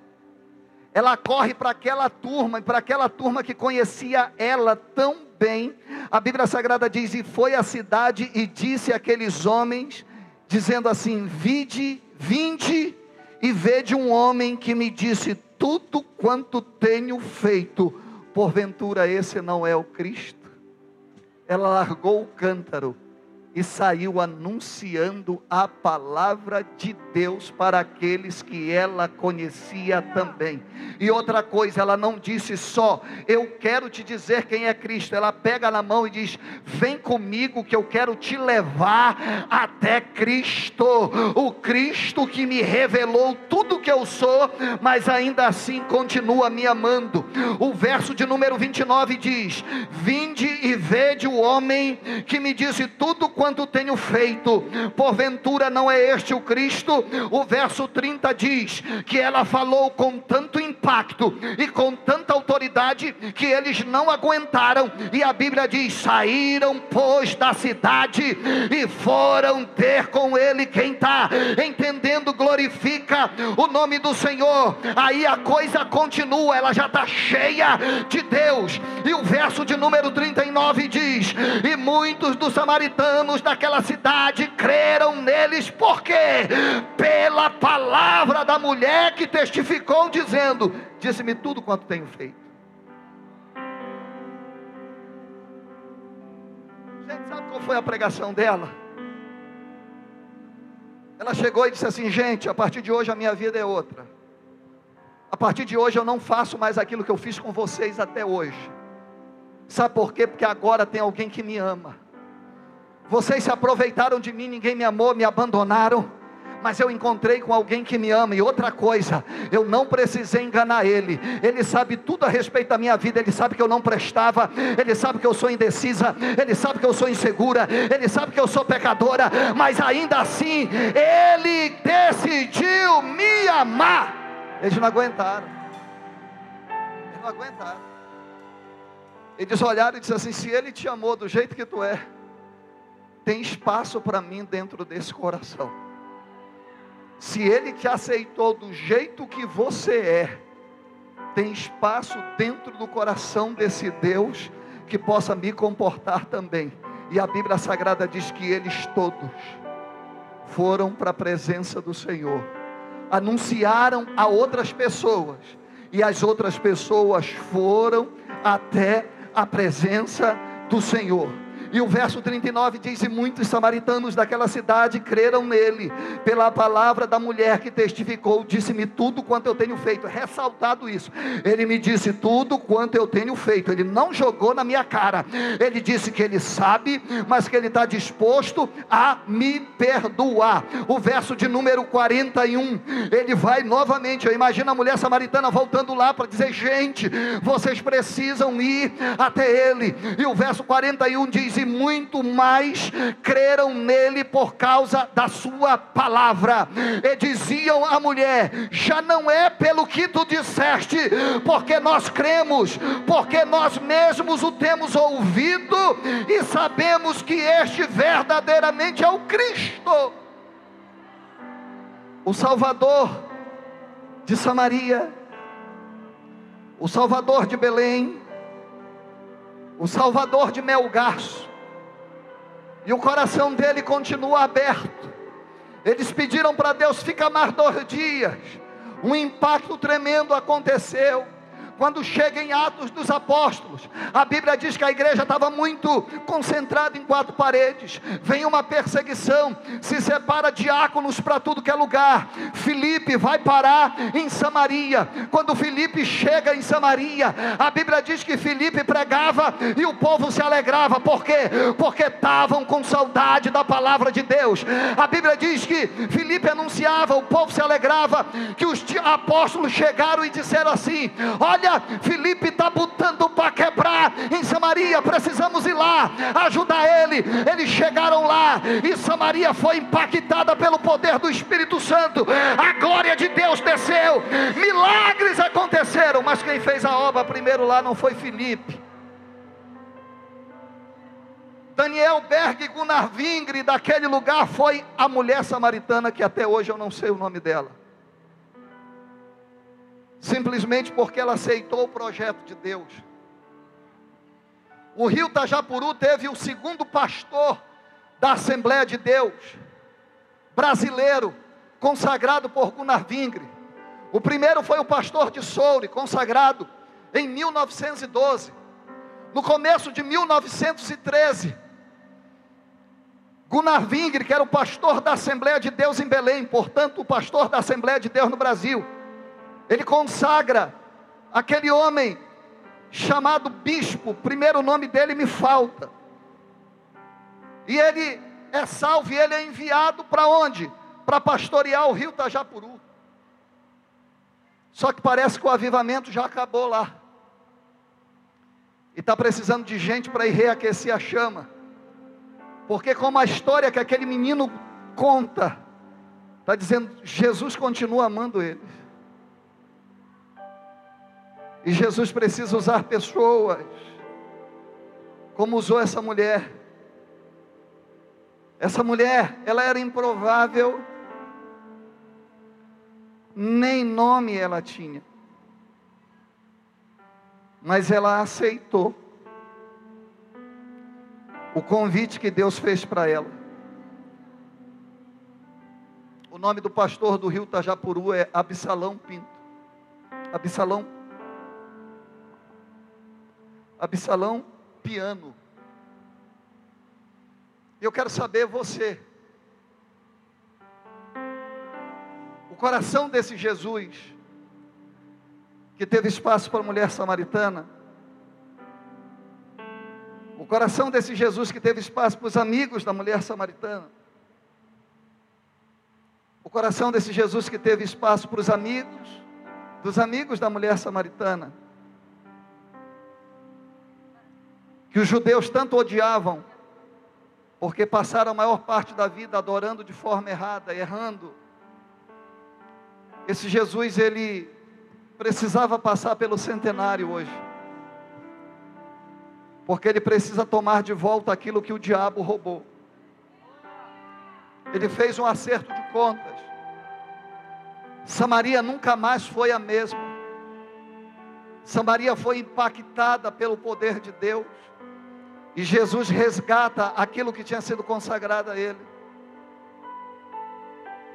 Ela corre para aquela turma, para aquela turma que conhecia ela tão bem. A Bíblia Sagrada diz: E foi à cidade e disse àqueles homens, dizendo assim: Vide, vinde e vede um homem que me disse tudo quanto tenho feito. Porventura esse não é o Cristo? Ela largou o cântaro e saiu anunciando a palavra de Deus para aqueles que ela conhecia também. E outra coisa, ela não disse só, eu quero te dizer quem é Cristo. Ela pega na mão e diz: Vem comigo que eu quero te levar até Cristo, o Cristo que me revelou tudo que eu sou, mas ainda assim continua me amando. O verso de número 29 diz: Vinde e vede o homem que me disse tudo quanto tenho feito, porventura não é este o Cristo? O verso 30 diz que ela falou com tanto impacto e com tanta autoridade que eles não aguentaram, e a Bíblia diz: saíram, pois, da cidade e foram ter com ele. Quem está entendendo, glorifica o nome do Senhor. Aí a coisa continua, ela já está cheia de Deus, e o verso de número 39 diz: E muitos dos samaritanos samaritanos daquela cidade creram neles, por quê? Pela palavra da mulher que testificou, dizendo: Disse-me tudo quanto tenho feito. Gente, sabe qual foi a pregação dela? Ela chegou e disse assim: Gente, a partir de hoje a minha vida é outra. A partir de hoje eu não faço mais aquilo que eu fiz com vocês até hoje. Sabe por quê? Porque agora tem alguém que me ama. Vocês se aproveitaram de mim, ninguém me amou, me abandonaram. Mas eu encontrei com alguém que me ama. E outra coisa, eu não precisei enganar ele. Ele sabe tudo a respeito da minha vida. Ele sabe que eu não prestava. Ele sabe que eu sou indecisa. Ele sabe que eu sou insegura. Ele sabe que eu sou pecadora. Mas ainda assim, ele decidiu me amar. Eles não aguentaram. Eles não aguentaram. Eles olharam e disseram assim: se ele te amou do jeito que tu é, tem espaço para mim dentro desse coração. Se ele te aceitou do jeito que você é, tem espaço dentro do coração desse Deus que possa me comportar também. E a Bíblia Sagrada diz que eles todos foram para a presença do Senhor, anunciaram a outras pessoas, e as outras pessoas foram até a presença do Senhor. E o verso 39 diz: E muitos samaritanos daquela cidade creram nele, pela palavra da mulher que testificou, disse-me tudo quanto eu tenho feito. Ressaltado isso, ele me disse tudo quanto eu tenho feito. Ele não jogou na minha cara, ele disse que ele sabe, mas que ele está disposto a me perdoar. O verso de número 41, ele vai novamente. Eu imagino a mulher samaritana voltando lá para dizer: Gente, vocês precisam ir até ele. E o verso 41 diz: e muito mais creram nele por causa da sua palavra. E diziam à mulher: Já não é pelo que tu disseste, porque nós cremos, porque nós mesmos o temos ouvido e sabemos que este verdadeiramente é o Cristo, o Salvador de Samaria, o Salvador de Belém, o Salvador de Melgaço, e o coração dele continua aberto. Eles pediram para Deus, fica mais dois dias. Um impacto tremendo aconteceu quando chega em Atos dos Apóstolos, a Bíblia diz que a igreja estava muito concentrada em quatro paredes. Vem uma perseguição, se separa diáconos para tudo que é lugar. Filipe vai parar em Samaria. Quando Filipe chega em Samaria, a Bíblia diz que Filipe pregava e o povo se alegrava. Por quê? Porque estavam com saudade da palavra de Deus. A Bíblia diz que Filipe anunciava, o povo se alegrava, que os apóstolos chegaram e disseram assim: Olha Olha, Felipe está botando para quebrar em Samaria, precisamos ir lá, ajudar ele. Eles chegaram lá e Samaria foi impactada pelo poder do Espírito Santo. A glória de Deus desceu, milagres aconteceram, mas quem fez a obra primeiro lá não foi Felipe. Daniel Berg Gunnar Vingre, daquele lugar, foi a mulher samaritana que até hoje eu não sei o nome dela simplesmente porque ela aceitou o projeto de Deus. O rio Tajapuru teve o segundo pastor da Assembleia de Deus, brasileiro, consagrado por Gunnar Vingre. O primeiro foi o pastor de Soure, consagrado em 1912. No começo de 1913, Gunnar Vingre, que era o pastor da Assembleia de Deus em Belém, portanto, o pastor da Assembleia de Deus no Brasil, ele consagra aquele homem chamado bispo, primeiro nome dele me falta. E ele é salvo e ele é enviado para onde? Para pastorear o rio Tajapuru. Só que parece que o avivamento já acabou lá. E está precisando de gente para ir reaquecer a chama. Porque como a história que aquele menino conta, está dizendo, Jesus continua amando ele. E Jesus precisa usar pessoas, como usou essa mulher. Essa mulher, ela era improvável, nem nome ela tinha, mas ela aceitou o convite que Deus fez para ela. O nome do pastor do rio Tajapuru é Absalão Pinto. Absalão. Absalão Piano. Eu quero saber você. O coração desse Jesus, que teve espaço para a mulher samaritana, o coração desse Jesus que teve espaço para os amigos da mulher samaritana, o coração desse Jesus que teve espaço para os amigos, dos amigos da mulher samaritana, que os judeus tanto odiavam, porque passaram a maior parte da vida adorando de forma errada, errando. Esse Jesus, ele precisava passar pelo centenário hoje, porque ele precisa tomar de volta aquilo que o diabo roubou. Ele fez um acerto de contas. Samaria nunca mais foi a mesma. Samaria foi impactada pelo poder de Deus. E Jesus resgata aquilo que tinha sido consagrado a ele.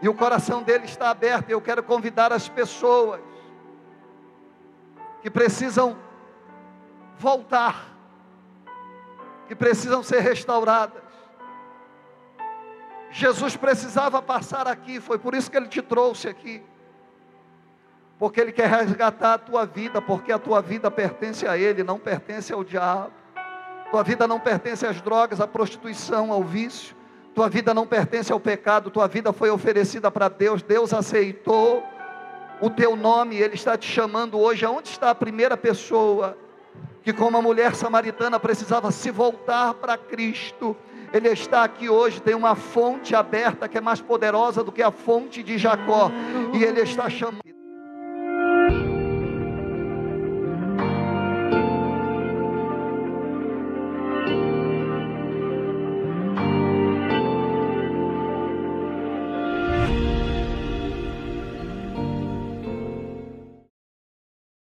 E o coração dele está aberto. Eu quero convidar as pessoas que precisam voltar, que precisam ser restauradas Jesus precisava passar aqui, foi por isso que ele te trouxe aqui. Porque ele quer resgatar a tua vida, porque a tua vida pertence a ele, não pertence ao diabo. Tua vida não pertence às drogas, à prostituição, ao vício. Tua vida não pertence ao pecado, tua vida foi oferecida para Deus, Deus aceitou o teu nome, Ele está te chamando hoje. Aonde está a primeira pessoa que, como a mulher samaritana, precisava se voltar para Cristo? Ele está aqui hoje, tem uma fonte aberta que é mais poderosa do que a fonte de Jacó, e Ele está chamando.